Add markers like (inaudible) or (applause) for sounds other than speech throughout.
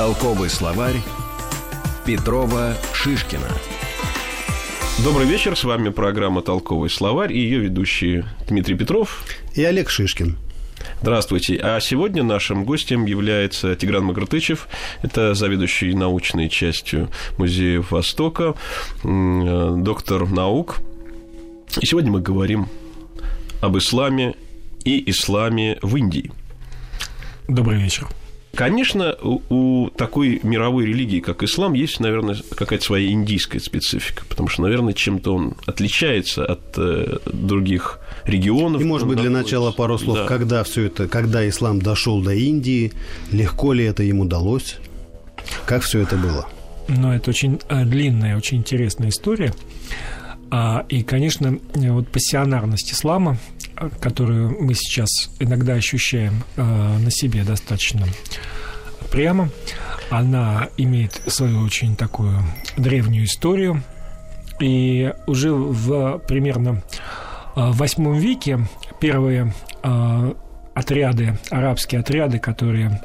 Толковый словарь Петрова Шишкина. Добрый вечер, с вами программа «Толковый словарь» и ее ведущие Дмитрий Петров и Олег Шишкин. Здравствуйте. А сегодня нашим гостем является Тигран Магрутычев. Это заведующий научной частью Музея Востока, доктор наук. И сегодня мы говорим об исламе и исламе в Индии. Добрый вечер. Конечно, у, такой мировой религии, как ислам, есть, наверное, какая-то своя индийская специфика, потому что, наверное, чем-то он отличается от э, других регионов. И, может быть, для начала пару слов, да. когда все это, когда ислам дошел до Индии, легко ли это ему удалось, как все это было? Ну, это очень э, длинная, очень интересная история. А, и, конечно, вот пассионарность ислама которую мы сейчас иногда ощущаем э, на себе достаточно прямо, она имеет свою очень такую древнюю историю. И уже в примерно в восьмом веке первые э, отряды, арабские отряды, которые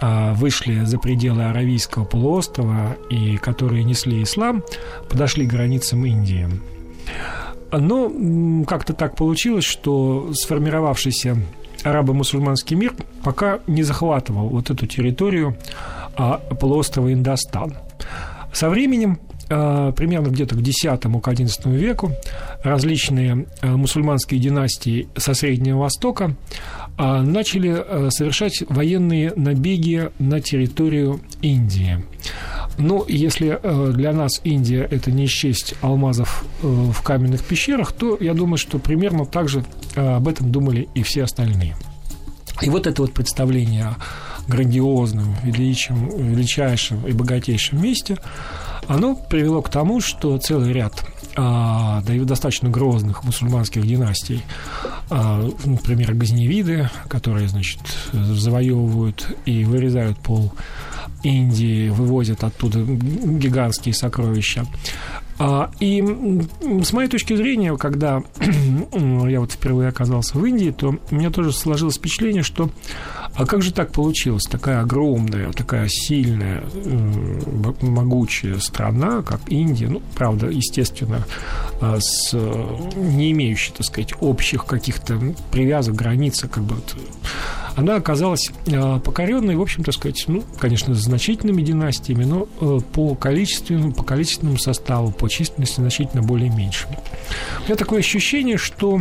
э, вышли за пределы Аравийского полуострова и которые несли ислам, подошли к границам Индии. Но как-то так получилось, что сформировавшийся арабо-мусульманский мир пока не захватывал вот эту территорию а, полуострова Индостан. Со временем а, примерно где-то к X-XI веку различные а, мусульманские династии со Среднего Востока а, начали совершать военные набеги на территорию Индии. Ну, если э, для нас Индия – это не счесть алмазов э, в каменных пещерах, то я думаю, что примерно так же э, об этом думали и все остальные. И вот это вот представление о грандиозном, величим, величайшем и богатейшем месте, оно привело к тому, что целый ряд а, да и достаточно грозных мусульманских династий, а, например, газневиды, которые, значит, завоевывают и вырезают пол Индии, вывозят оттуда гигантские сокровища. А, и с моей точки зрения, когда (clears throat) я вот впервые оказался в Индии, то у меня тоже сложилось впечатление, что а как же так получилось? Такая огромная, такая сильная, могучая страна, как Индия, ну, правда, естественно, а, с не имеющей, так сказать, общих каких-то привязок, границ, как бы вот, она оказалась а, покоренной, в общем, так сказать, ну, конечно, значительными династиями, но э, по количественному, по количественному составу, по численности значительно более меньшими. У меня такое ощущение, что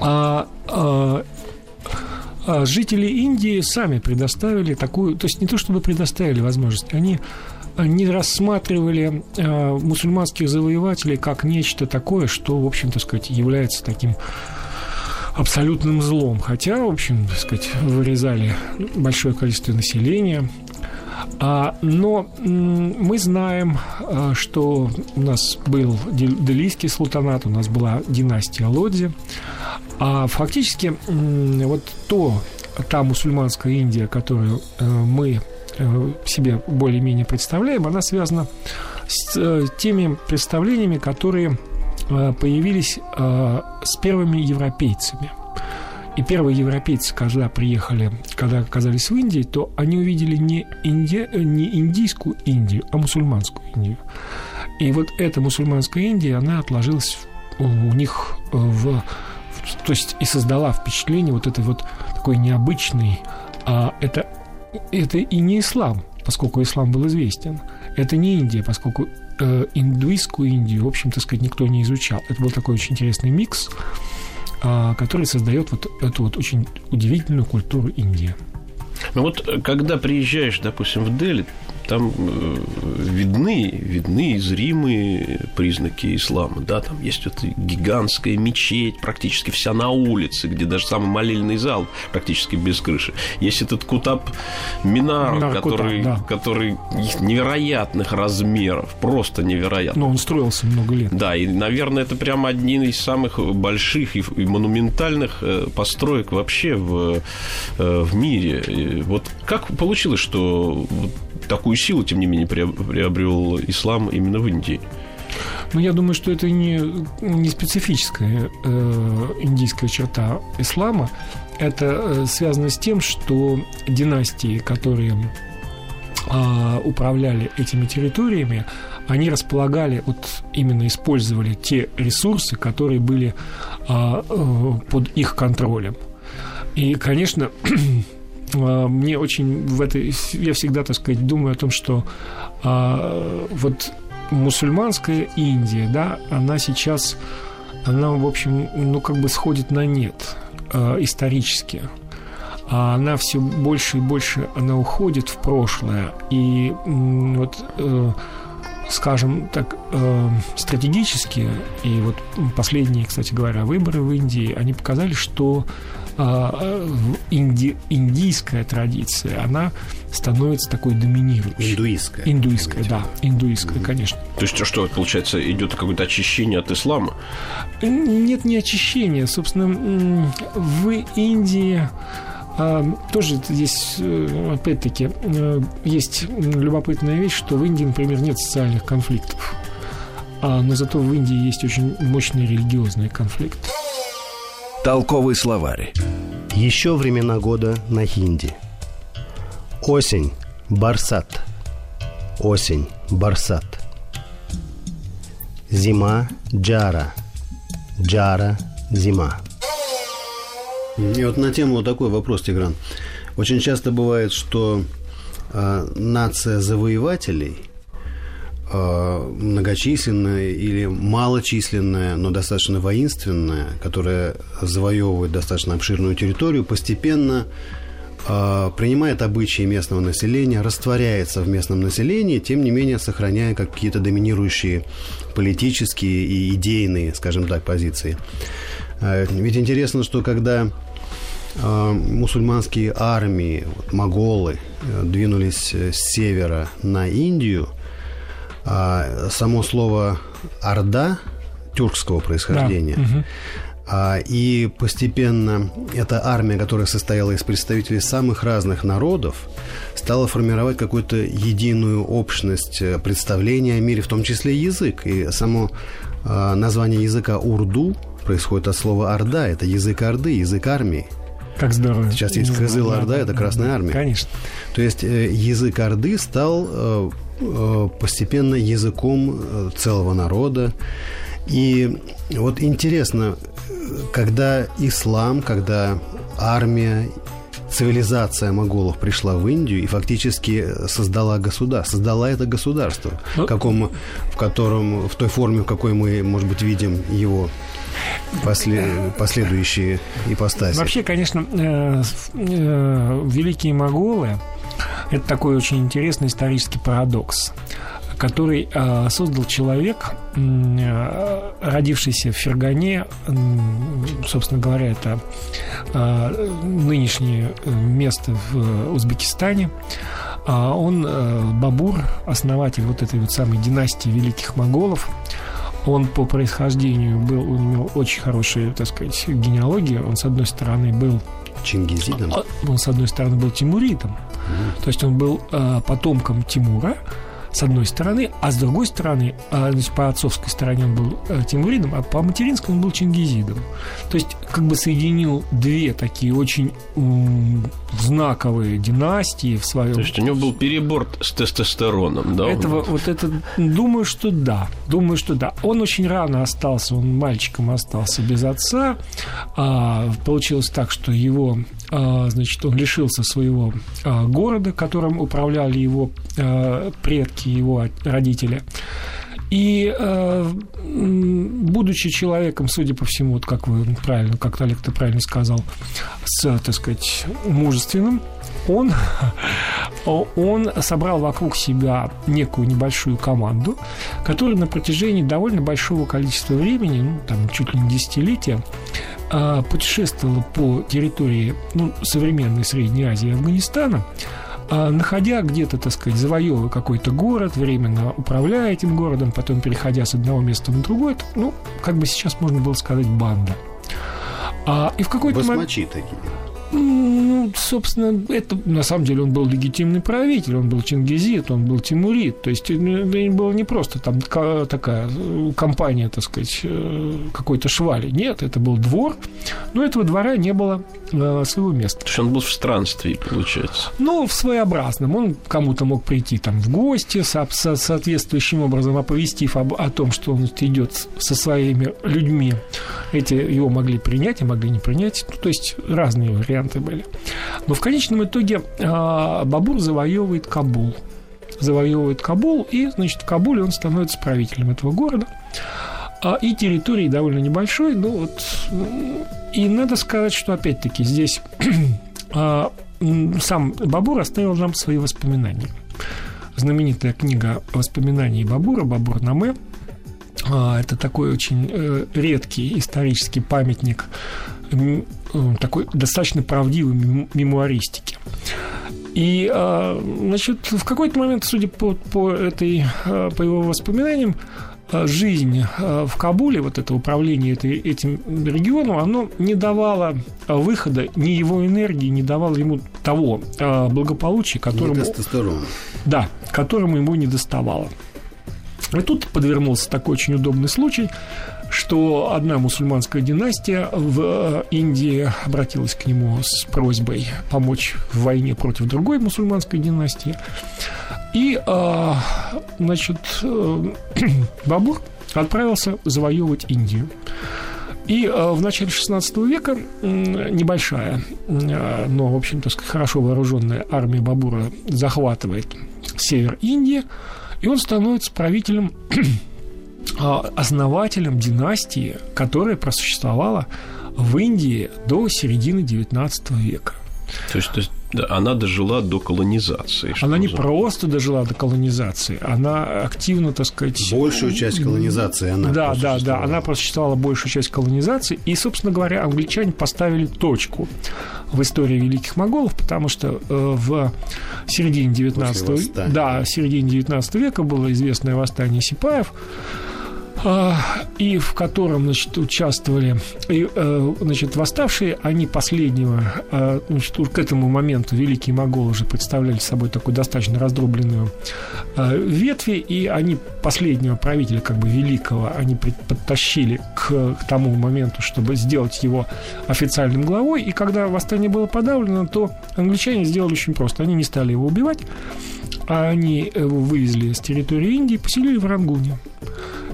а, а, а жители Индии сами предоставили такую, то есть не то чтобы предоставили возможность, они не рассматривали э, мусульманских завоевателей как нечто такое, что, в общем, так сказать, является таким абсолютным злом. Хотя, в общем, так сказать, вырезали большое количество населения. А, но мы знаем, а, что у нас был Делийский султанат, у нас была династия Лодзи. А фактически вот то, та мусульманская Индия, которую э, мы э, себе более-менее представляем, она связана с э, теми представлениями, которые появились с первыми европейцами. И первые европейцы, когда приехали, когда оказались в Индии, то они увидели не, Инди... не индийскую Индию, а мусульманскую Индию. И вот эта мусульманская Индия, она отложилась у них в то есть и создала впечатление вот этой вот такой необычный, а это, это и не ислам, поскольку ислам был известен, это не Индия, поскольку э, индуистскую Индию, в общем, так сказать, никто не изучал. Это был такой очень интересный микс, э, который создает вот эту вот очень удивительную культуру Индии. Ну вот, э, когда приезжаешь, допустим, в Дели, там э, видны, видны зримые признаки ислама. Да, там есть вот гигантская мечеть, практически вся на улице, где даже самый молельный зал практически без крыши. Есть этот Кутаб Минар, Минар который, Кутаб, да. который невероятных размеров, просто невероятно. Но он строился много лет. Да, и, наверное, это прямо один из самых больших и, монументальных э, построек вообще в, э, в мире. Вот как получилось, что такую силу, тем не менее, приобрел ислам именно в Индии? Ну, я думаю, что это не, не специфическая э, индийская черта ислама. Это э, связано с тем, что династии, которые э, управляли этими территориями, они располагали, вот именно использовали те ресурсы, которые были э, э, под их контролем. И, конечно, (clears throat) мне очень в этой... Я всегда, так сказать, думаю о том, что э, вот мусульманская Индия, да, она сейчас, она, в общем, ну, как бы сходит на нет э, исторически. А она все больше и больше, она уходит в прошлое. И вот... Э, скажем так, э, стратегически, и вот последние, кстати говоря, выборы в Индии, они показали, что инди, индийская традиция, она становится такой доминирующей. Индуистская. Индуистская, да, индуистская, mm-hmm. конечно. То есть, что, получается, идет какое-то очищение от ислама? Нет, не очищение. Собственно, в Индии а, тоже здесь, э, опять-таки, э, есть любопытная вещь, что в Индии, например, нет социальных конфликтов. А, но зато в Индии есть очень мощный религиозный конфликт. Толковый словарь. Еще времена года на хинди. Осень. Барсат. Осень. Барсат. Зима. Джара. Джара. Зима. И вот на тему вот такой вопрос, Тигран. Очень часто бывает, что э, нация завоевателей многочисленная или малочисленная, но достаточно воинственная, которая завоевывает достаточно обширную территорию, постепенно э, принимает обычаи местного населения, растворяется в местном населении, тем не менее сохраняя какие-то доминирующие политические и идейные, скажем так, позиции. Э, ведь интересно, что когда э, мусульманские армии, вот, моголы, э, двинулись с севера на Индию, а само слово «орда» тюркского происхождения да. И постепенно эта армия, которая состояла из представителей самых разных народов, стала формировать какую-то единую общность представления о мире, в том числе язык. И само название языка урду происходит от слова «орда». Это язык Орды, язык армии. Как здорово. Сейчас есть Кызыл Орда, это Красная Армия. Конечно. То есть э, язык Орды стал э, э, постепенно языком целого народа. И вот интересно, когда ислам, когда армия, цивилизация моголов пришла в Индию и фактически создала государство, создала это государство, ну, в, каком, в котором, в той форме, в какой мы, может быть, видим его после, последующие ипостаси. Вообще, конечно, э, э, великие моголы – это такой очень интересный исторический парадокс который э, создал человек, э, родившийся в Фергане, собственно говоря, это э, нынешнее место в Узбекистане. А он Бабур, основатель вот этой вот самой династии великих моголов. Он по происхождению был, у него очень хорошая, так сказать, генеалогия. Он, с одной стороны, был... Чингизидом? А, он, с одной стороны, был Тимуридом. Mm. То есть он был э, потомком Тимура, с одной стороны, а с другой стороны, значит, по отцовской стороне он был э, Тимуридом, а по материнской он был Чингизидом. То есть, как бы соединил две такие очень знаковые династии в своем... То есть, у него был перебор с тестостероном, да? Этого, вот это, думаю, что да. Думаю, что да. Он очень рано остался, он мальчиком остался без отца. А, получилось так, что его значит, он лишился своего а, города, которым управляли его а, предки, его родители. И будучи человеком, судя по всему, вот как вы правильно, как Олег ты правильно сказал, с, так сказать, мужественным, он, (laughs) он собрал вокруг себя некую небольшую команду, которая на протяжении довольно большого количества времени, ну, там, чуть ли не десятилетия, а, путешествовала по территории ну, современной Средней Азии и Афганистана, а, находя где-то, так сказать, завоевывая какой-то город, временно управляя этим городом, потом переходя с одного места на другое, это, ну, как бы сейчас можно было сказать, банда. А, и в какой-то момент... такие. Ну, собственно, это на самом деле он был легитимный правитель, он был чингизит, он был тимурит. То есть ну, это было не просто там такая компания, так сказать, э, какой-то швали. Нет, это был двор, но этого двора не было э, своего места. То есть он был в странстве, получается? Ну, в своеобразном. Он кому-то мог прийти там в гости, со, со соответствующим образом оповестив об, о том, что он идет со своими людьми. Эти его могли принять, и могли не принять. Ну, то есть разные варианты были. Но в конечном итоге а, Бабур завоевывает Кабул. Завоевывает Кабул, и, значит, в Кабуле он становится правителем этого города. А, и территории довольно небольшой, ну вот. И надо сказать, что опять-таки здесь (clears throat) а, сам Бабур оставил нам свои воспоминания. Знаменитая книга воспоминаний Бабура «Бабур Наме» Это такой очень э, редкий исторический памятник такой достаточно правдивой мемуаристики. И, а, значит, в какой-то момент, судя по, по, этой, а, по его воспоминаниям, а, жизнь в Кабуле, вот это управление этой, этим регионом, оно не давало выхода ни его энергии, не давало ему того благополучия, которому... Да, которому ему не доставало. И тут подвернулся такой очень удобный случай – что одна мусульманская династия в э, Индии обратилась к нему с просьбой помочь в войне против другой мусульманской династии. И, э, значит, э, (clears throat) Бабур отправился завоевывать Индию. И в начале XVI века небольшая, но, в общем-то, хорошо вооруженная армия Бабура захватывает север Индии, и он становится правителем основателем династии, которая просуществовала в Индии до середины XIX века. То есть, то есть она дожила до колонизации. Она не просто дожила до колонизации, она активно, так сказать... Большую часть колонизации она Да, да, да, она просуществовала большую часть колонизации, и, собственно говоря, англичане поставили точку в истории великих моголов, потому что э, в середине 19 да, в середине 19 века было известное восстание Сипаев, а, и в котором, значит, участвовали, и, э, значит, восставшие, они последнего, а, значит, к этому моменту великие моголы уже представляли собой такую достаточно раздробленную а, ветви, и они последнего правителя, как бы великого, они подтащили к, тому моменту, чтобы сделать его официальным главой, и когда восстание было подавлено, то англичане сделали очень просто, они не стали его убивать, а они его вывезли с территории Индии и поселили в Рангуне.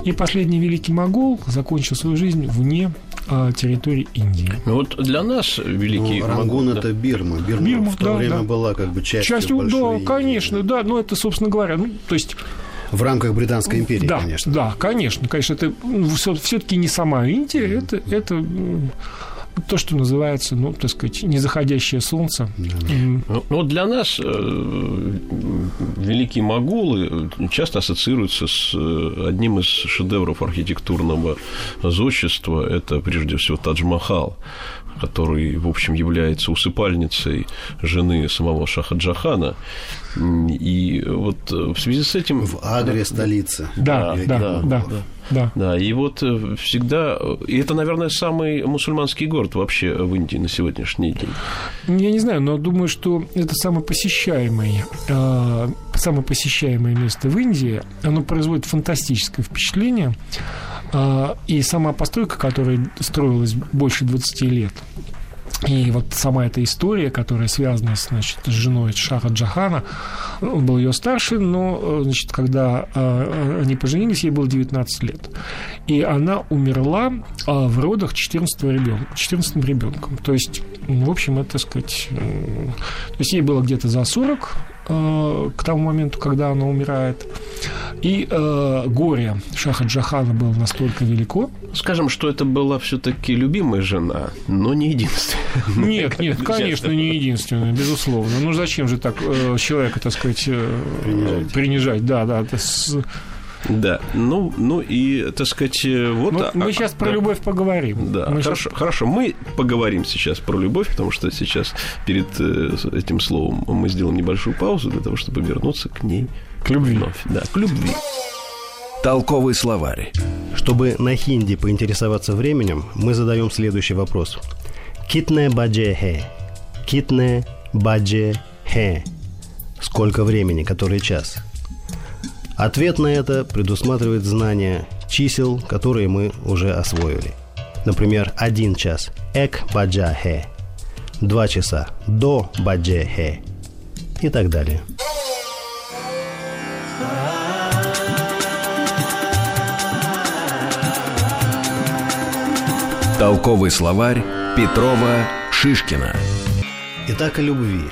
И последний великий могол закончил свою жизнь вне а, территории Индии. Ну, вот для нас великий ну, Рангун это Бирма. Бирма, Бирма в то да, время да. была как бы частью, частью большой Да, Индии. конечно, да, но это, собственно говоря, ну, то есть в рамках Британской империи, да, конечно. Да, конечно, конечно, это ну, все-таки не сама Индия, mm. это, это то, что называется, ну, так сказать, незаходящее солнце. Ну, ну, для нас э, великие могулы часто ассоциируются с э, одним из шедевров архитектурного зодчества. Это, прежде всего, Тадж-Махал который, в общем, является усыпальницей жены самого Шаха Джахана. И вот э, в связи с этим... В Агре столица. Да, да, да, да. Да. да, и вот э, всегда... И это, наверное, самый мусульманский город вообще в Индии на сегодняшний день. Я не знаю, но думаю, что это самый посещаемый, э, самое посещаемое место в Индии. Оно производит фантастическое впечатление. Э, и сама постройка, которая строилась больше 20 лет, и вот сама эта история, которая связана значит, с женой Шаха Джахана, он был ее старше, но э, значит, когда э, они поженились, ей было 19 лет. И она умерла э, в родах 14 ребенка, 14 ребенком. То есть, в общем, это, так сказать, то есть ей было где-то за 40, Э, к тому моменту, когда она умирает. И э, горе Шаха Джахана было настолько велико. Скажем, что это была все-таки любимая жена, но не единственная. Нет, нет, конечно, не единственная, безусловно. Ну зачем же так э, человека, так сказать, э, принижать. принижать? Да, да. С, да, ну, ну и, так сказать, э, вот... Ну, мы сейчас про да. любовь поговорим. Да, мы хорошо, сейчас... хорошо, мы поговорим сейчас про любовь, потому что сейчас перед э, этим словом мы сделаем небольшую паузу для того, чтобы вернуться к ней. К любви. Вновь. Да, к любви. Толковый словарь. Чтобы на хинди поинтересоваться временем, мы задаем следующий вопрос. Китне баджехе? Китне бадже хе. Сколько времени, который час? Ответ на это предусматривает знание чисел, которые мы уже освоили. Например, один час – эк баджа хе, два часа – до бадже хе и так далее. Толковый словарь Петрова Шишкина. Итак, о любви.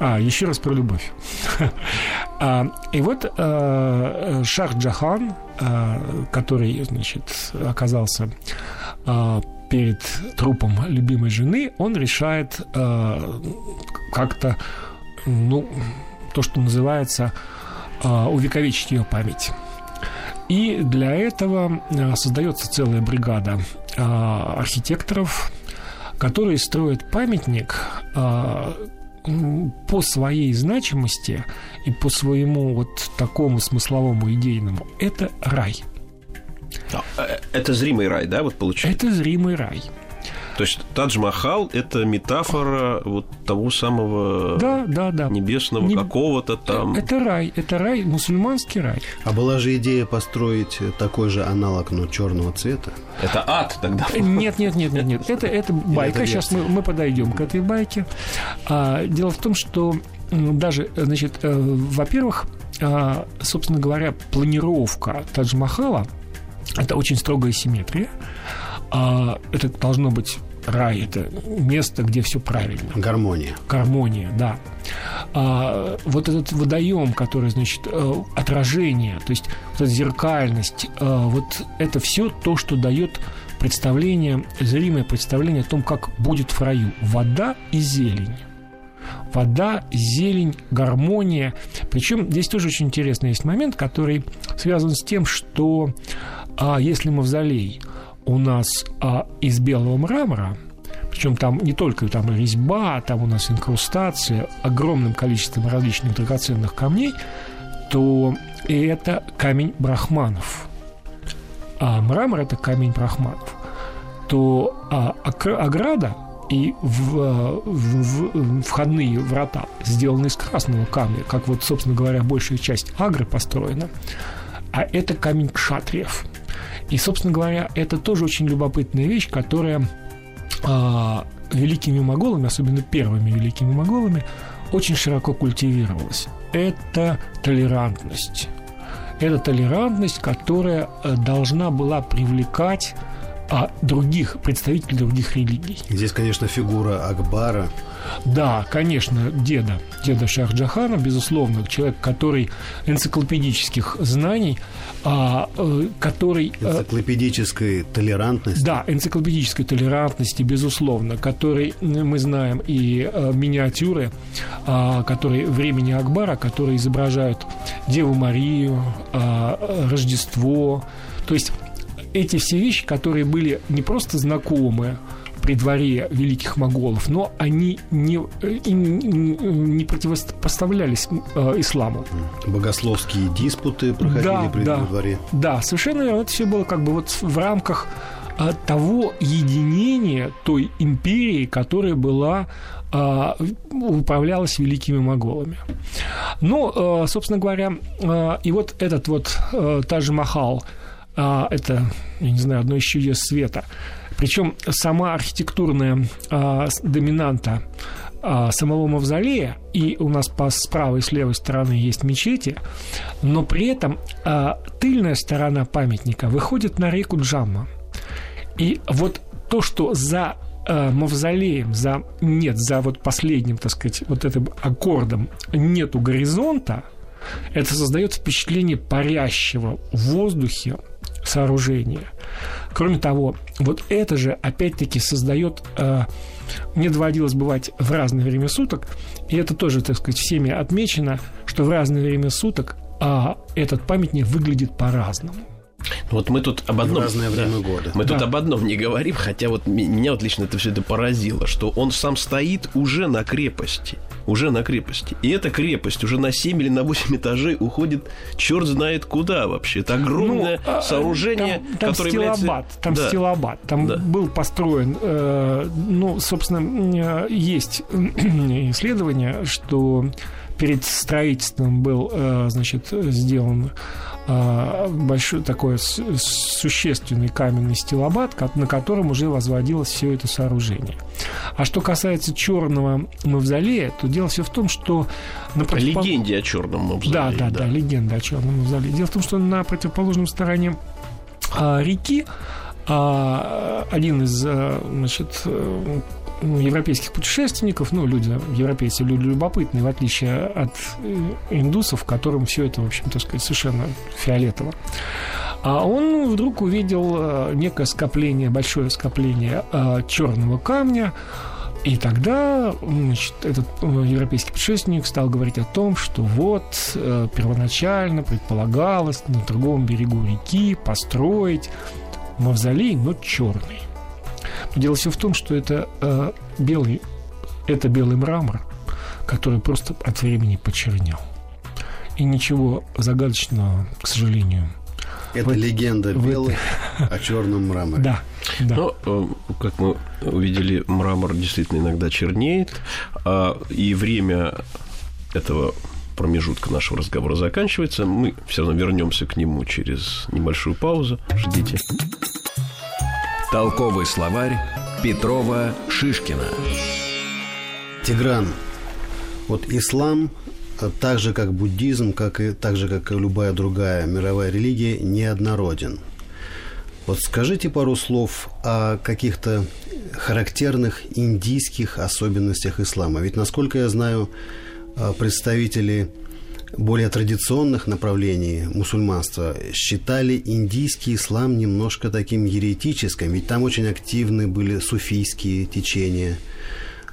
А, еще раз про любовь. (laughs) а, и вот а, Шах Джахан, а, который, значит, оказался перед трупом любимой жены, он решает как-то, ну, то, что называется, увековечить ее память. И для этого создается целая бригада архитекторов, которые строят памятник по своей значимости и по своему вот такому смысловому идейному. Это рай. Э, это зримый рай, да, вот получается? Это зримый рай. То есть Тадж-Махал – это метафора вот того самого да, да, да. небесного Не... какого-то там. Это рай, это рай, мусульманский рай. А была же идея построить такой же аналог, но черного цвета. Это ад тогда. Нет, нет, нет, нет, нет. Это, это байка. Это Сейчас мы, мы подойдем к этой байке. А, дело в том, что даже, значит, э, во-первых, а, собственно говоря, планировка Тадж-Махала – это очень строгая симметрия. А, это должно быть рай это место, где все правильно. Гармония. Гармония, да. А, вот этот водоем, который, значит, э, отражение, то есть вот эта зеркальность, э, вот это все то, что дает представление, зримое представление о том, как будет в раю вода и зелень. Вода, зелень, гармония. Причем здесь тоже очень интересный есть момент, который связан с тем, что а, если мавзолей – у нас а, из белого мрамора, причем там не только там резьба, там у нас инкрустация, огромным количеством различных драгоценных камней, то это камень брахманов. А мрамор – это камень брахманов. То а, ограда и в, в, в, входные врата сделаны из красного камня, как вот, собственно говоря, большая часть агры построена. А это камень кшатриев – и, собственно говоря, это тоже очень любопытная вещь, которая э, великими моголами, особенно первыми великими моголами, очень широко культивировалась. Это толерантность. Это толерантность, которая э, должна была привлекать а других представителей других религий. Здесь, конечно, фигура Акбара. Да, конечно, деда, деда Шахджахана, безусловно, человек, который энциклопедических знаний, а, э, который... Э, энциклопедической толерантности. Да, энциклопедической толерантности, безусловно, который мы знаем и э, миниатюры, а, которые времени Акбара, которые изображают Деву Марию, а, Рождество, то есть эти все вещи, которые были не просто знакомы при дворе великих моголов, но они не, не противопоставлялись э, исламу. Богословские диспуты проходили да, при да, дворе. Да, совершенно верно. Это все было как бы вот в рамках э, того единения той империи, которая была э, управлялась великими моголами. Ну, собственно говоря, и вот этот вот Тадж Махал – это, я не знаю, одно из чудес света. Причем сама архитектурная а, доминанта а, самого мавзолея, и у нас по, с правой и с левой стороны есть мечети, но при этом а, тыльная сторона памятника выходит на реку Джамма. И вот то, что за а, мавзолеем, за нет, за вот последним, так сказать, вот этим аккордом нету горизонта, это создает впечатление парящего в воздухе сооружения. Кроме того, вот это же опять-таки создает... Э, мне доводилось бывать в разное время суток, и это тоже, так сказать, всеми отмечено, что в разное время суток а этот памятник выглядит по-разному. Вот мы тут об одном... В разное время года. Мы Да. тут об одном не говорим, хотя вот меня вот лично это все это поразило, что он сам стоит уже на крепости. Уже на крепости. И эта крепость уже на 7 или на 8 этажей уходит черт знает куда вообще. Это огромное Ну, а, сооружение, там, там которое стилобат, является... там Да. стилобат, там Да. был построен, э, ну, собственно, э, есть (clears throat) исследование, что перед строительством был, э, значит, сделан большой такой существенный каменный стилобат, на котором уже возводилось все это сооружение. А что касается черного мавзолея, то дело все в том, что на По противопол- легенде о черном мавзолее. да, да, да, легенда о черном мавзолее. Дело в том, что на противоположной стороне а, реки а, один из а, значит, э, европейских путешественников, ну, люди, европейцы, люди любопытные, в отличие от э, индусов, которым все это, в общем, так сказать, совершенно фиолетово. А он вдруг увидел э, некое скопление, большое скопление черного камня, и тогда значит, этот э, европейский путешественник стал говорить о том, что вот э, первоначально предполагалось на другом берегу реки построить мавзолей, но черный. Но дело все в том, что это э, белый, это белый мрамор, который просто от времени почернел. И ничего загадочного, к сожалению. Это в- легенда в белых о (laughs) черном мраморе. Да, да. Но, э, как мы увидели, мрамор действительно иногда чернеет, а, и время этого промежутка нашего разговора заканчивается. Мы все равно вернемся к нему через небольшую паузу. Ждите. Толковый словарь Петрова Шишкина. Тигран, вот ислам, э, так же как буддизм, как и, так же как и любая другая мировая религия, неоднороден. Вот скажите пару слов о каких-то характерных индийских особенностях ислама. Ведь, насколько я знаю, э, представители более традиционных направлений мусульманства считали индийский ислам немножко таким еретическим, ведь там очень активны были суфийские течения,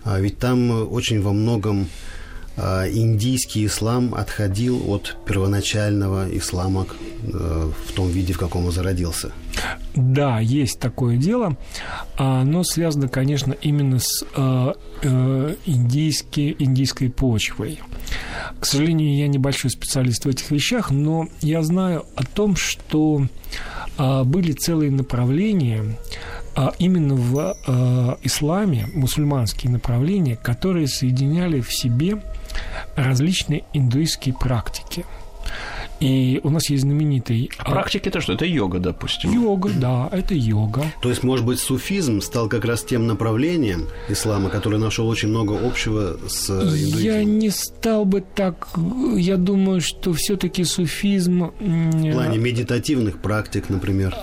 а ведь там очень во многом индийский ислам отходил от первоначального ислама э, в том виде, в каком он зародился. Да, есть такое дело. а, Оно связано, конечно, именно с э, э, индийски- индийской почвой. К сожалению, я небольшой специалист в этих вещах, но я знаю о том, что а, были целые направления а, именно в исламе, мусульманские направления, которые соединяли в себе различные индуистские практики. И у нас есть знаменитый А практики это что? Это йога, допустим. Йога, да, это йога. То есть, может быть, суфизм стал как раз тем направлением ислама, который нашел очень много общего с э, индуизмом? Я не стал бы так. Я думаю, что все-таки суфизм. В плане медитативных практик, например.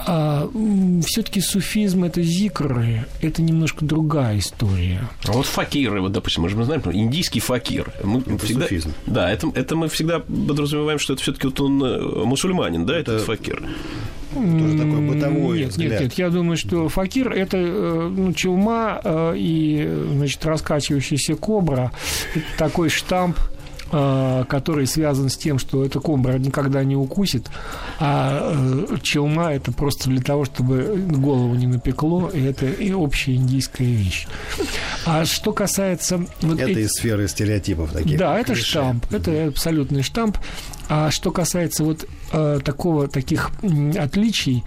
все-таки суфизм это зикры, это немножко другая история. А вот факиры, вот, допустим, мы же знаем, индийский факир. Мы Это всегда, суфизм. Да, это, это мы всегда подразумеваем, что это все-таки вот он э, мусульманин, да, Это- этот факир. Тоже такой бытовой нет, взгляд. нет, нет. Я думаю, что факир это э, ну, чалма э, и значит раскачивающаяся кобра. Это такой штамп который связан с тем, что эта кобра никогда не укусит, а челма это просто для того, чтобы голову не напекло, и это и общая индийская вещь. А что касается вот Это этих- из сферы стереотипов таких. да, это клише. штамп, это абсолютный штамп. А что касается вот э, такого таких отличий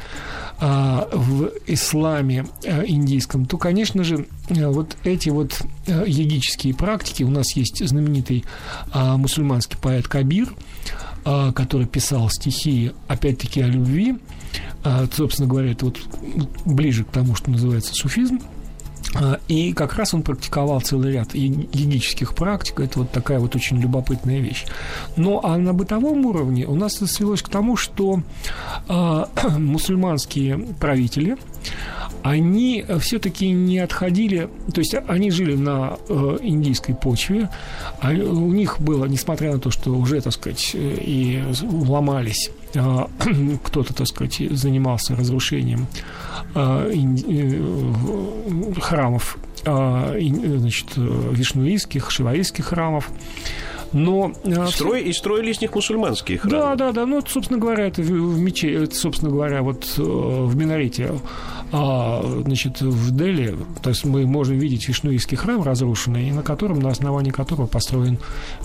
а, в исламе э, индийском, то, конечно же, э, вот эти вот э, практики, у нас есть знаменитый а, мусульманский поэт Кабир, а, который писал стихи, опять-таки, о любви. А, собственно говоря, это вот ближе к тому, что называется суфизм. И как раз он практиковал целый ряд йог- йогических практик. Это вот такая вот очень любопытная вещь. Ну, а на бытовом уровне у нас это свелось к тому, что а, (clears throat) мусульманские правители, они все-таки не отходили, то есть они жили на э, индийской почве, а у них было, несмотря на то, что уже, так сказать, э, и ломались, а, (clears throat) кто-то, так сказать, занимался разрушением а, э, храмов, а, значит, вишнуистских, шиваистских храмов, Но... Строй, и строили из них мусульманские храмы. Да, да, да. Ну, собственно говоря, это в, в мече, это, собственно говоря, вот э, в Минарете а, значит, в Дели, то есть мы можем видеть Вишнуистский храм разрушенный, на котором, на основании которого построен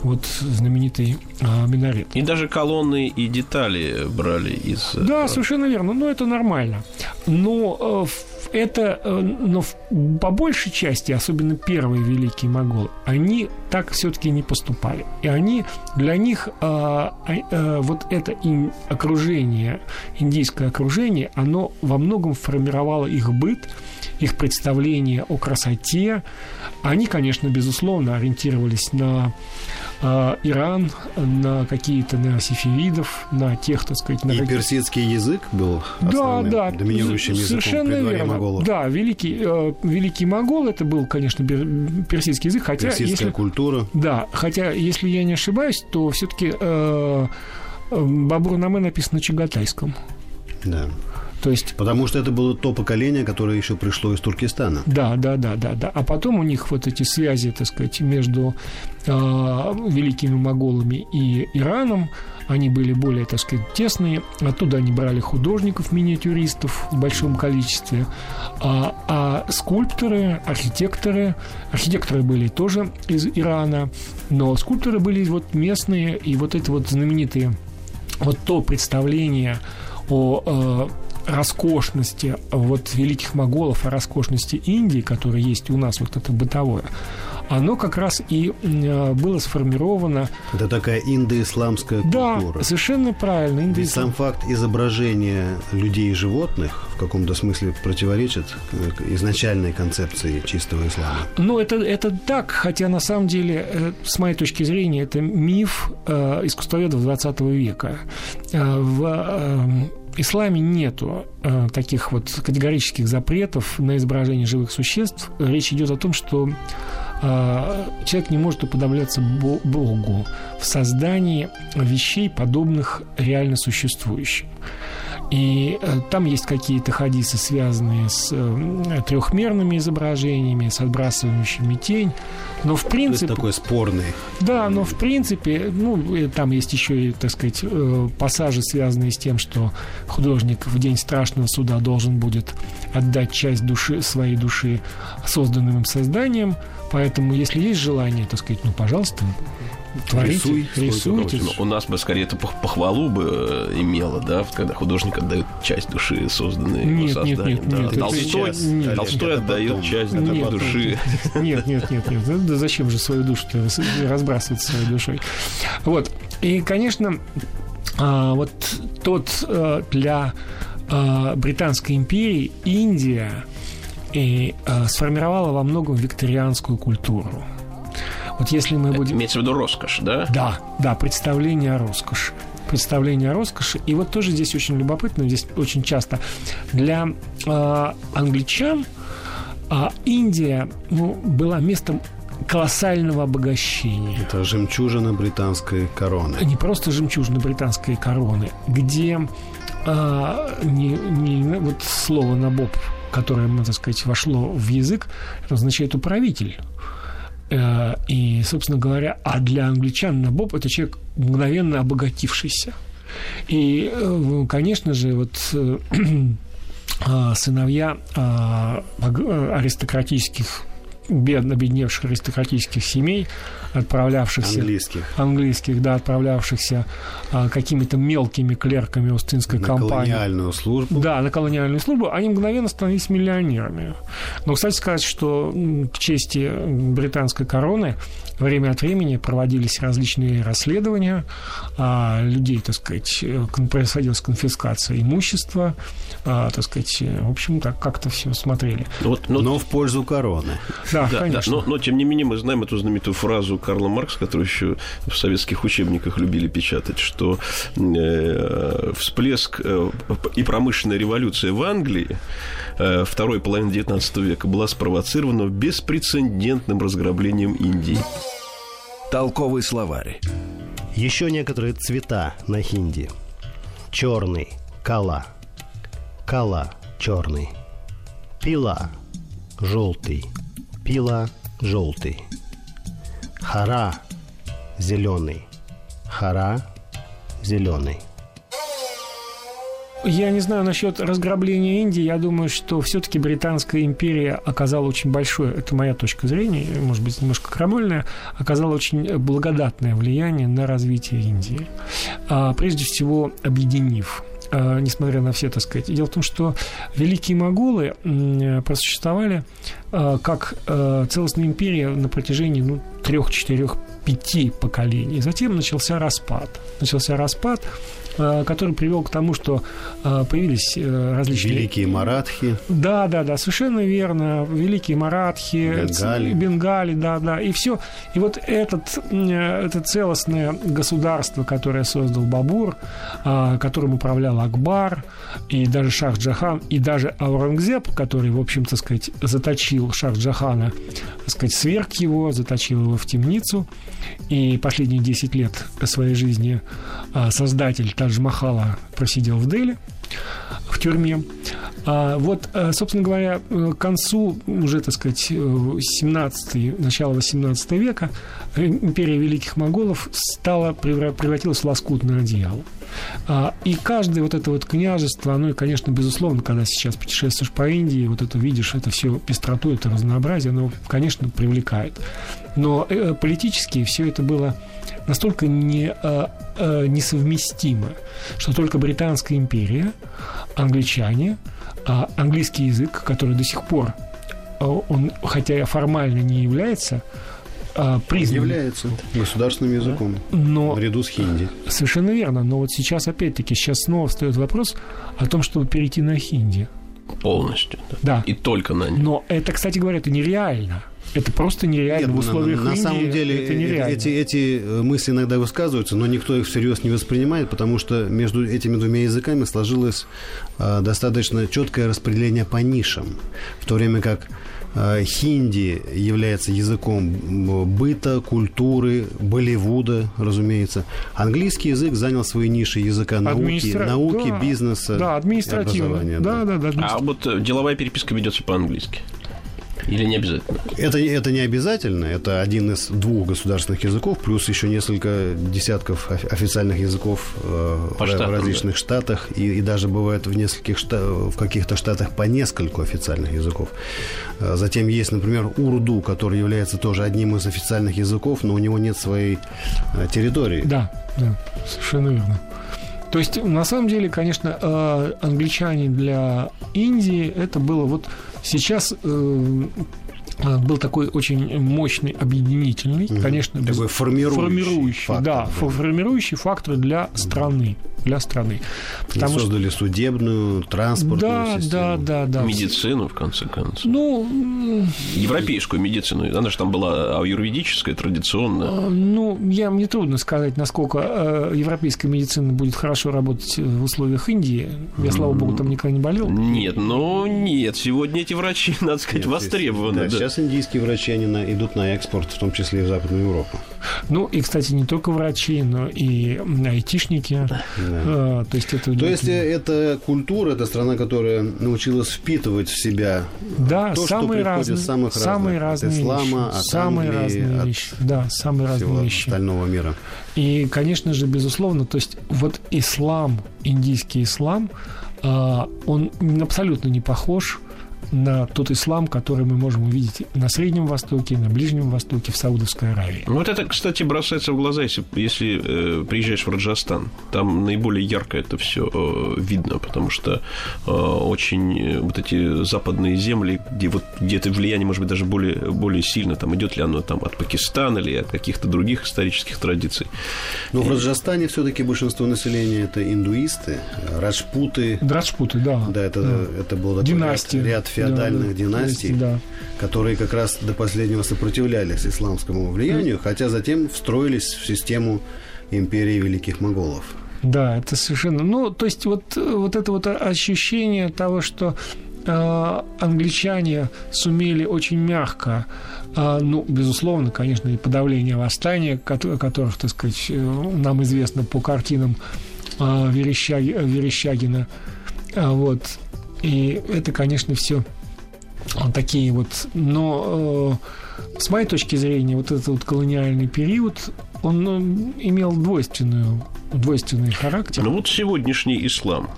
вот знаменитый а, минарет. И даже колонны и детали брали из... Э, да, совершенно верно, но это нормально. Но это, но по большей части, особенно первые великие моголы, они так все-таки не поступали. И они, для них а, а, вот это окружение, индийское окружение, оно во многом формировало их быт, их представление о красоте. Они, конечно, безусловно, ориентировались на э, Иран, на какие-то на сифивидов, на тех, так сказать... На И какие... персидский язык был да, да, доминирующим языком совершенно при верно. моголов. Да, великий, э, великий могол, это был, конечно, персидский язык, хотя... Персидская если, культура. Да, хотя, если я не ошибаюсь, то все-таки э, э, Бабур-Наме написано на чагатайском. Да. То есть... Потому что это было то поколение, которое еще пришло из Туркестана. Да, да, да, да, да. А потом у них вот эти связи, так сказать, между э, великими моголами и Ираном, они были более, так сказать, тесные. Оттуда они брали художников, миниатюристов в большом количестве. А, а скульпторы, архитекторы, архитекторы были тоже из Ирана, но скульпторы были вот местные, и вот это вот знаменитые, вот то представление о э, роскошности вот великих моголов, о роскошности Индии, которая есть у нас, вот это бытовое, оно как раз и э, было сформировано... Это такая индоисламская культура. Да, совершенно правильно. Ведь сам факт изображения людей и животных в каком-то смысле противоречит изначальной концепции чистого ислама. Ну, это, это так, хотя на самом деле, э, с моей точки зрения, это миф э, искусствоведов 20 века. Э, в э, исламе нету э, таких вот категорических запретов на изображение живых существ. Речь идет о том, что э, человек не может уподобляться Богу в создании вещей, подобных реально существующим. И э, там есть какие-то хадисы, связанные с э, трехмерными изображениями, с отбрасывающими тень. Но в принципе... То есть такой спорный. Да, но в принципе, ну, там есть еще и, так сказать, э, пассажи, связанные с тем, что художник в день страшного суда должен будет отдать часть души, своей души созданным им созданием. Поэтому, если есть желание, так сказать, ну, пожалуйста, Творите, Рисуй, рисуйте. У нас бы скорее это похвалу бы э, имело, да, когда художник отдает часть души, созданной нет, его созданием. Нет, нет, да. нет, Толстой, нет, Толстой отдает потом. часть нет, души. Нет, нет, нет, нет. Да зачем же свою душу разбрасывать своей душой? Вот. И, конечно, а, вот тот э, для э, Британской империи Индия и сформировала во многом викторианскую культуру. Вот если мы будем... Имеется в виду роскошь, да? Да, да, представление о роскоши представление о роскоши. И вот тоже здесь очень любопытно, здесь очень часто для э, англичан э, Индия ну, была местом колоссального обогащения. Это жемчужина британской короны. Не просто жемчужина британской короны, где э, не, не вот слово «набоб», которое, так сказать, вошло в язык, означает «управитель». Э, и, собственно говоря, а для англичан Набоб – это человек мгновенно обогатившийся. И, э, конечно же, вот э, (clears throat) сыновья аристократических бедно обедневших аристократических семей, отправлявшихся... Английских. Английских, да, отправлявшихся а, какими-то мелкими клерками Остинской на компании. На колониальную службу. Да, на колониальную службу. Они мгновенно становились миллионерами. Но, кстати сказать, что к чести британской короны время от времени проводились различные расследования а, людей, так сказать, происходила конфискация имущества, а, так сказать, в общем, так как-то все смотрели. Вот, но... но в пользу короны. Да, да конечно. Да, но, но, тем не менее, мы знаем эту знаменитую фразу Карла Маркса, которую еще в советских учебниках любили печатать, что э, всплеск э, и промышленная революция в Англии э, второй половины XIX века была спровоцирована беспрецедентным разграблением Индии. Толковый словарь. Еще некоторые цвета на хинди. Черный – кала. Кала – черный. Пила – желтый. Пила – желтый. Хара – зеленый. Хара зеленый. Я не знаю насчет разграбления Индии. Я думаю, что все-таки Британская империя оказала очень большое, это моя точка зрения, может быть, немножко крамольная, оказала очень благодатное влияние на развитие Индии. А, прежде всего, объединив несмотря на все, так сказать. Дело в том, что великие моголы просуществовали а, как целостная империя на протяжении ну, трех, четырех, пяти поколений. Затем начался распад. Начался распад, Э, который привел к тому, что э, появились э, различные... Великие маратхи. Да, да, да, совершенно верно. Великие маратхи, Бенгали. Бенгали, да, да. И все. И вот этот, это целостное государство, которое создал Бабур, которым управлял Акбар, и даже Шах Джахан, и даже Аурангзеб, который, в общем-то, сказать, заточил Шах Джахана, сказать, сверг его, заточил его в темницу, и последние 10 лет своей жизни создатель Тадж-Махала просидел в Дели, в тюрьме. А вот, э, собственно говоря, к концу уже, так сказать, 17 э, начало 18 века империя великих моголов стала, превратилась в лоскутное одеяло. А, и каждое вот это вот княжество, оно, конечно, безусловно, когда сейчас путешествуешь по Индии, вот это видишь, это все пестроту, это разнообразие, оно, конечно, привлекает. Но э, политически все это было настолько не, э, э, несовместимо, что только Британская империя, англичане, э, английский язык, который до сих пор, э, он, хотя и формально не является а, признан. Является государственным языком. Но, наряду с хинди. Совершенно верно. Но вот сейчас, опять-таки, сейчас снова встает вопрос о том, чтобы перейти на хинди. Полностью. Да. да. И только на них. Но это, кстати говоря, это нереально. Это просто нереально Нет, в условиях на, на самом деле это нереально. эти, эти мысли иногда высказываются, но никто их всерьез не воспринимает, потому что между этими двумя языками сложилось э, достаточно четкое распределение по нишам, в то время как Э, хинди является языком быта, культуры, Болливуда, разумеется. Английский язык занял свои ниши языка науки, Администра... науки, да, бизнеса, да, административно. Да, да, да, да, а вот э, деловая переписка ведется по-английски. Или не обязательно? Это, это не обязательно. Это один из двух государственных языков, плюс еще несколько десятков официальных языков э, в, штатам, в различных да. штатах. И, и даже бывает в нескольких штат, в каких-то штатах по нескольку официальных языков. Э, затем есть, например, урду, который является тоже одним из официальных языков, но у него нет своей э, территории. Да, да, совершенно верно. То есть, на самом деле, конечно, э, англичане для Индии это было вот сейчас э, э, был такой очень мощный объединительный, угу. конечно, такой формирующий, формирующий фактор, да, да, формирующий фактор для страны для страны. Потому И создали что... судебную, транспортную да, систему. Да, да, да. Медицину, в конце концов. Ну... Европейскую медицину. Она же там была аюрведическая, традиционная. А, ну, я, мне трудно сказать, насколько э, европейская медицина будет хорошо работать в условиях Индии. Я, слава богу, там никогда не болел. Нет, ну нет. Сегодня эти врачи, (laughs) надо сказать, нет, востребованы. Да, да. Сейчас индийские врачи, они на, идут на экспорт, в том числе и в Западную Европу. Ну, и, кстати, не только врачи, но и айтишники. А, то есть это... То есть это культура, это страна, которая научилась впитывать в себя да, то, самые что разные, самых самые разных, разные от ислама, вещи, от самые Англии, разные от вещи, да, самые разные вещи остального мира. И, конечно же, безусловно, то есть вот ислам, индийский ислам, он абсолютно не похож на тот ислам, который мы можем увидеть на Среднем Востоке, на Ближнем Востоке, в Саудовской Аравии. Ну, вот это, кстати, бросается в глаза, если, если э, приезжаешь в Раджастан. Там наиболее ярко это все э, видно, потому что э, очень э, вот эти западные земли, где вот где это влияние, может быть, даже более, более сильно, там идет ли оно там от Пакистана или от каких-то других исторических традиций. Но И... в Раджастане все-таки большинство населения это индуисты, раджпуты. Раджпуты, да. Да, это, да. это был такой ряд, ряд феодальных да, династий, да. которые как раз до последнего сопротивлялись исламскому влиянию, mm. хотя затем встроились в систему империи великих моголов. Да, это совершенно... Ну, то есть вот, вот это вот ощущение того, что э, англичане сумели очень мягко, э, ну, безусловно, конечно, и подавление восстания, которых, так сказать, э, нам известно по картинам э, Верещаги, Верещагина, вот, и это, конечно, все такие вот... Но э, с моей точки зрения, вот этот вот колониальный период, он ну, имел двойственную, двойственный характер. Ну вот сегодняшний ислам,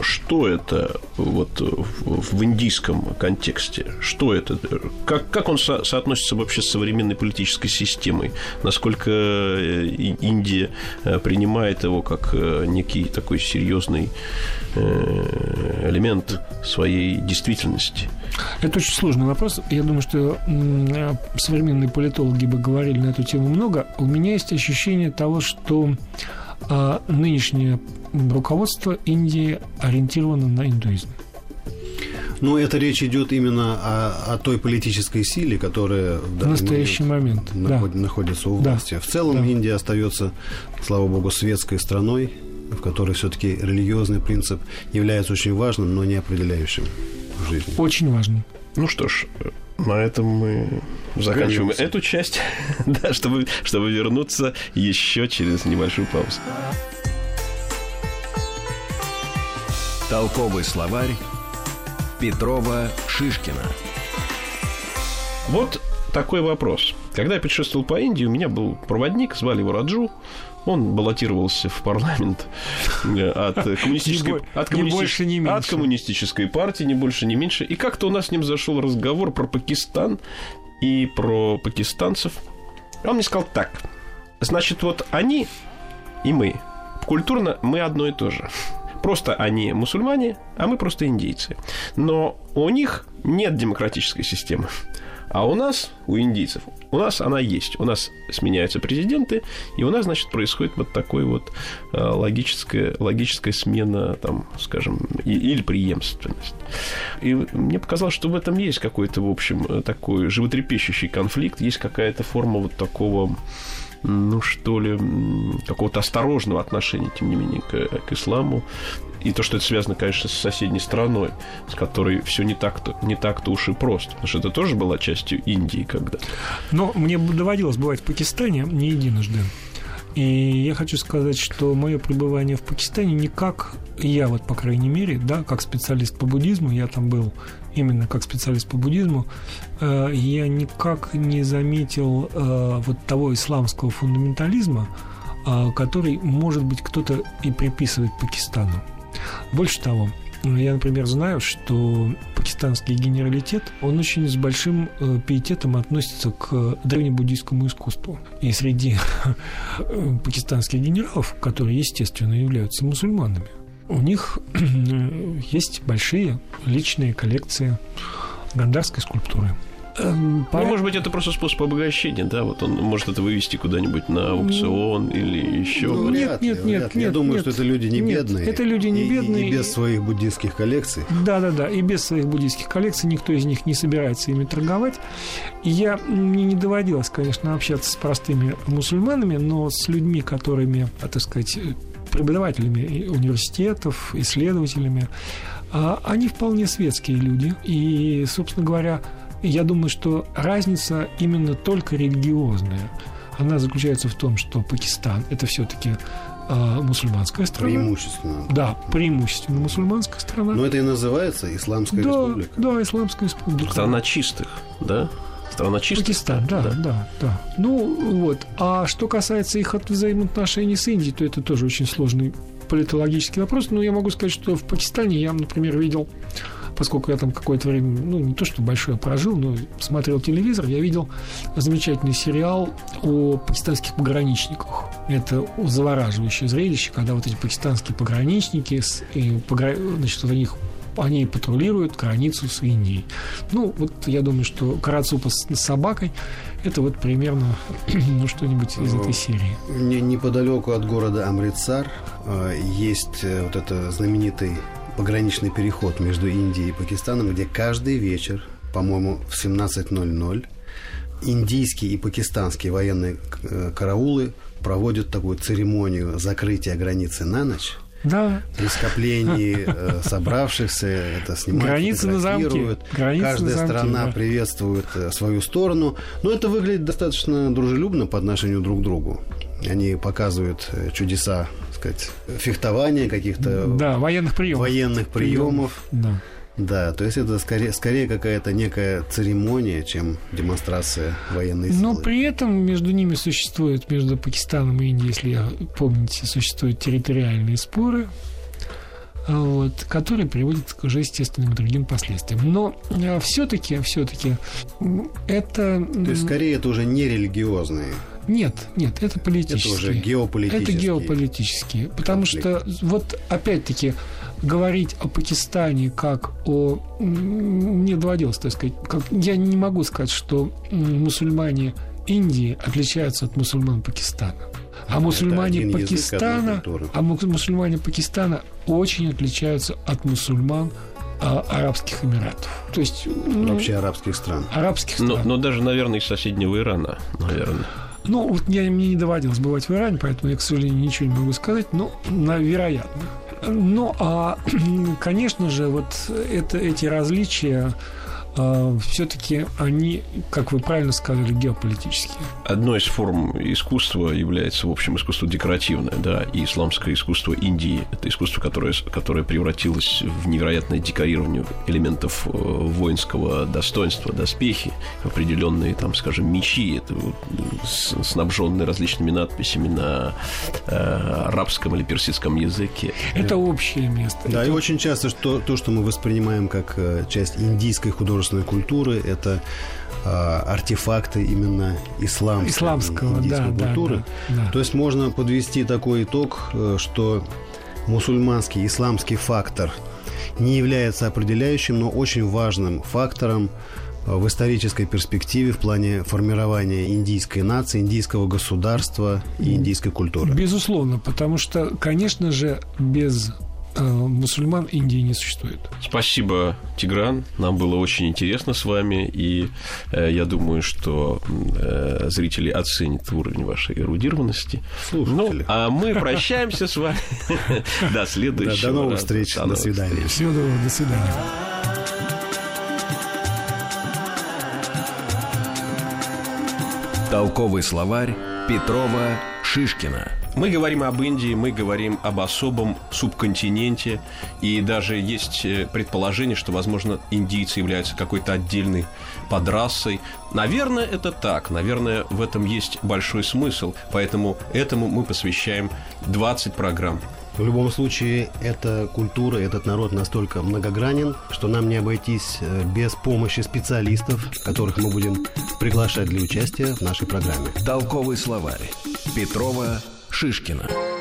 что это вот в, в индийском контексте? Что это? Как, как он со, соотносится вообще с современной политической системой? Насколько э, Индия э, принимает его как э, некий такой серьезный элемент своей действительности? Это очень сложный вопрос. Я думаю, что современные политологи бы говорили на эту тему много. У меня есть ощущение того, что а, нынешнее руководство Индии ориентировано на индуизм. Ну, это речь идет именно о, о той политической силе, которая в, в настоящий момент, момент наход, да. находится у власти. Да. В целом да. Индия остается, слава богу, светской страной, в которой все-таки религиозный принцип является очень важным, но не определяющим в жизни. Очень важным. Ну что ж, на этом мы заканчиваем Вернемся. эту часть, (laughs) да, чтобы, чтобы вернуться еще через небольшую паузу. Толковый словарь Петрова Шишкина. Вот такой вопрос. Когда я путешествовал по Индии, у меня был проводник, звали его Раджу. Он баллотировался в парламент э, от (laughs) коммунистической, от, коммунисти... не не от коммунистической партии, не больше, не меньше. И как-то у нас с ним зашел разговор про Пакистан и про пакистанцев. Он мне сказал так. Значит, вот они и мы. Культурно мы одно и то же. Просто они мусульмане, а мы просто индейцы. Но у них нет демократической системы. А у нас, у индийцев, у нас она есть. У нас сменяются президенты, и у нас, значит, происходит вот такой вот э, логическая, логическая смена, там, скажем, или преемственность. И мне показалось, что в этом есть какой-то, в общем, такой животрепещущий конфликт, есть какая-то форма вот такого ну, что ли, какого-то осторожного отношения, тем не менее, к, к исламу. И то, что это связано, конечно, с соседней страной, с которой все не так-то, не так-то уж и просто. Потому что это тоже была частью Индии когда Но мне доводилось бывать в Пакистане не единожды. И я хочу сказать, что мое пребывание в Пакистане никак, я вот, по крайней мере, да, как специалист по буддизму, я там был именно как специалист по буддизму, э, я никак не заметил э, вот того исламского фундаментализма, э, который, может быть, кто-то и приписывает Пакистану. Больше того, я, например, знаю, что пакистанский генералитет, он очень с большим э, пиететом относится к древнебуддийскому искусству. И среди (laughs) э, пакистанских генералов, которые, естественно, являются мусульманами, у них (clears throat) есть большие личные коллекции гандарской скульптуры. Эм, ну, может быть, это просто способ обогащения, да? Вот он может это вывести куда-нибудь на аукцион или еще. Ну, нет, нет, нет, нет. Я думаю, нет, что это люди не нет, бедные. Это люди не бедные. И, и без своих буддийских коллекций. Да, да, да. И без своих буддийских коллекций никто из них не собирается ими торговать. И я мне не доводилось, конечно, общаться с простыми мусульманами, но с людьми, которыми, так сказать, преподавателями университетов, исследователями, а, они вполне светские люди. И, собственно говоря, я думаю, что разница именно только религиозная. Она заключается в том, что Пакистан – это все-таки э, мусульманская страна. Преимущественно. Да, преимущественно мусульманская страна. Но это и называется Исламская да, республика. Да, Исламская республика. Страна чистых, да? Страна чистых. Пакистан, да, да, да, да. Ну, вот. А что касается их взаимоотношений с Индией, то это тоже очень сложный политологический вопрос. Но я могу сказать, что в Пакистане я, например, видел поскольку я там какое-то время, ну, не то, что большое прожил, но смотрел телевизор, я видел замечательный сериал о пакистанских пограничниках. Это завораживающее зрелище, когда вот эти пакистанские пограничники, и, значит, вот у них они патрулируют границу с Индией. Ну, вот я думаю, что Карацупа с собакой это вот примерно (clears throat) ну, что-нибудь из этой серии. Не, неподалеку от города Амритсар э, есть э, вот это знаменитый пограничный переход между Индией и Пакистаном, где каждый вечер, по-моему, в 17.00 индийские и пакистанские военные э, караулы проводят такую церемонию закрытия границы на ночь. Да. При скоплении э, собравшихся это снимают, Границы на замке. Границы Каждая на замке, страна да. приветствует э, свою сторону. Но это выглядит достаточно дружелюбно по отношению друг к другу. Они показывают чудеса сказать, фехтования, каких-то да, военных приемов. Военных приемов. Да. Да, то есть это скорее, скорее какая-то некая церемония, чем демонстрация военной силы. Но при этом между ними существует, между Пакистаном и Индией, если я помните, существуют территориальные споры, вот, которые приводят к уже естественным другим последствиям. Но все-таки, все-таки это... То есть, скорее, это уже не религиозные нет, нет, это политические. Это уже геополитические. Это геополитические. Потому конфликт. что, вот опять-таки, говорить о Пакистане как о... Мне доводилось, так сказать, как... я не могу сказать, что мусульмане Индии отличаются от мусульман Пакистана. А мусульмане Пакистана, а мусульмане Пакистана очень отличаются от мусульман а, Арабских Эмиратов. То есть ну, вообще арабских стран. Арабских стран. Но, но даже, наверное, из соседнего Ирана, наверное. Ну, вот я, мне не доводилось бывать в Иране, поэтому я, к сожалению, ничего не могу сказать, но вероятно. Ну, а, (clears throat) конечно же, вот это, эти различия все-таки они, как вы правильно сказали, геополитические. Одной из форм искусства является, в общем, искусство декоративное, да, и исламское искусство Индии. Это искусство, которое, которое превратилось в невероятное декорирование элементов э, воинского достоинства, доспехи, определенные, там, скажем, мечи, это вот, снабженные различными надписями на э, арабском или персидском языке. Это общее место. Да, это... и очень часто что, то, что мы воспринимаем как э, часть индийской художественной художественной культуры, это э, артефакты именно исламской, исламского индийской да, культуры. Да, да, То есть можно подвести такой итог, э, что мусульманский, исламский фактор не является определяющим, но очень важным фактором э, в исторической перспективе в плане формирования индийской нации, индийского государства и индийской культуры. Безусловно, потому что, конечно же, без мусульман Индии не существует. Спасибо, Тигран. Нам было очень интересно с вами, и э, я думаю, что э, зрители оценят уровень вашей эрудированности. Слушатели. Ну, а мы прощаемся с вами (laughs) до следующего. До новых встреч. До свидания. Всего доброго. До свидания. Толковый словарь Петрова Шишкина. Мы говорим об Индии, мы говорим об особом субконтиненте, и даже есть э, предположение, что, возможно, индийцы являются какой-то отдельной подрасой. Наверное, это так, наверное, в этом есть большой смысл, поэтому этому мы посвящаем 20 программ. В любом случае, эта культура, этот народ настолько многогранен, что нам не обойтись э, без помощи специалистов, которых мы будем приглашать для участия в нашей программе. Толковый словарь Петрова Шишкина.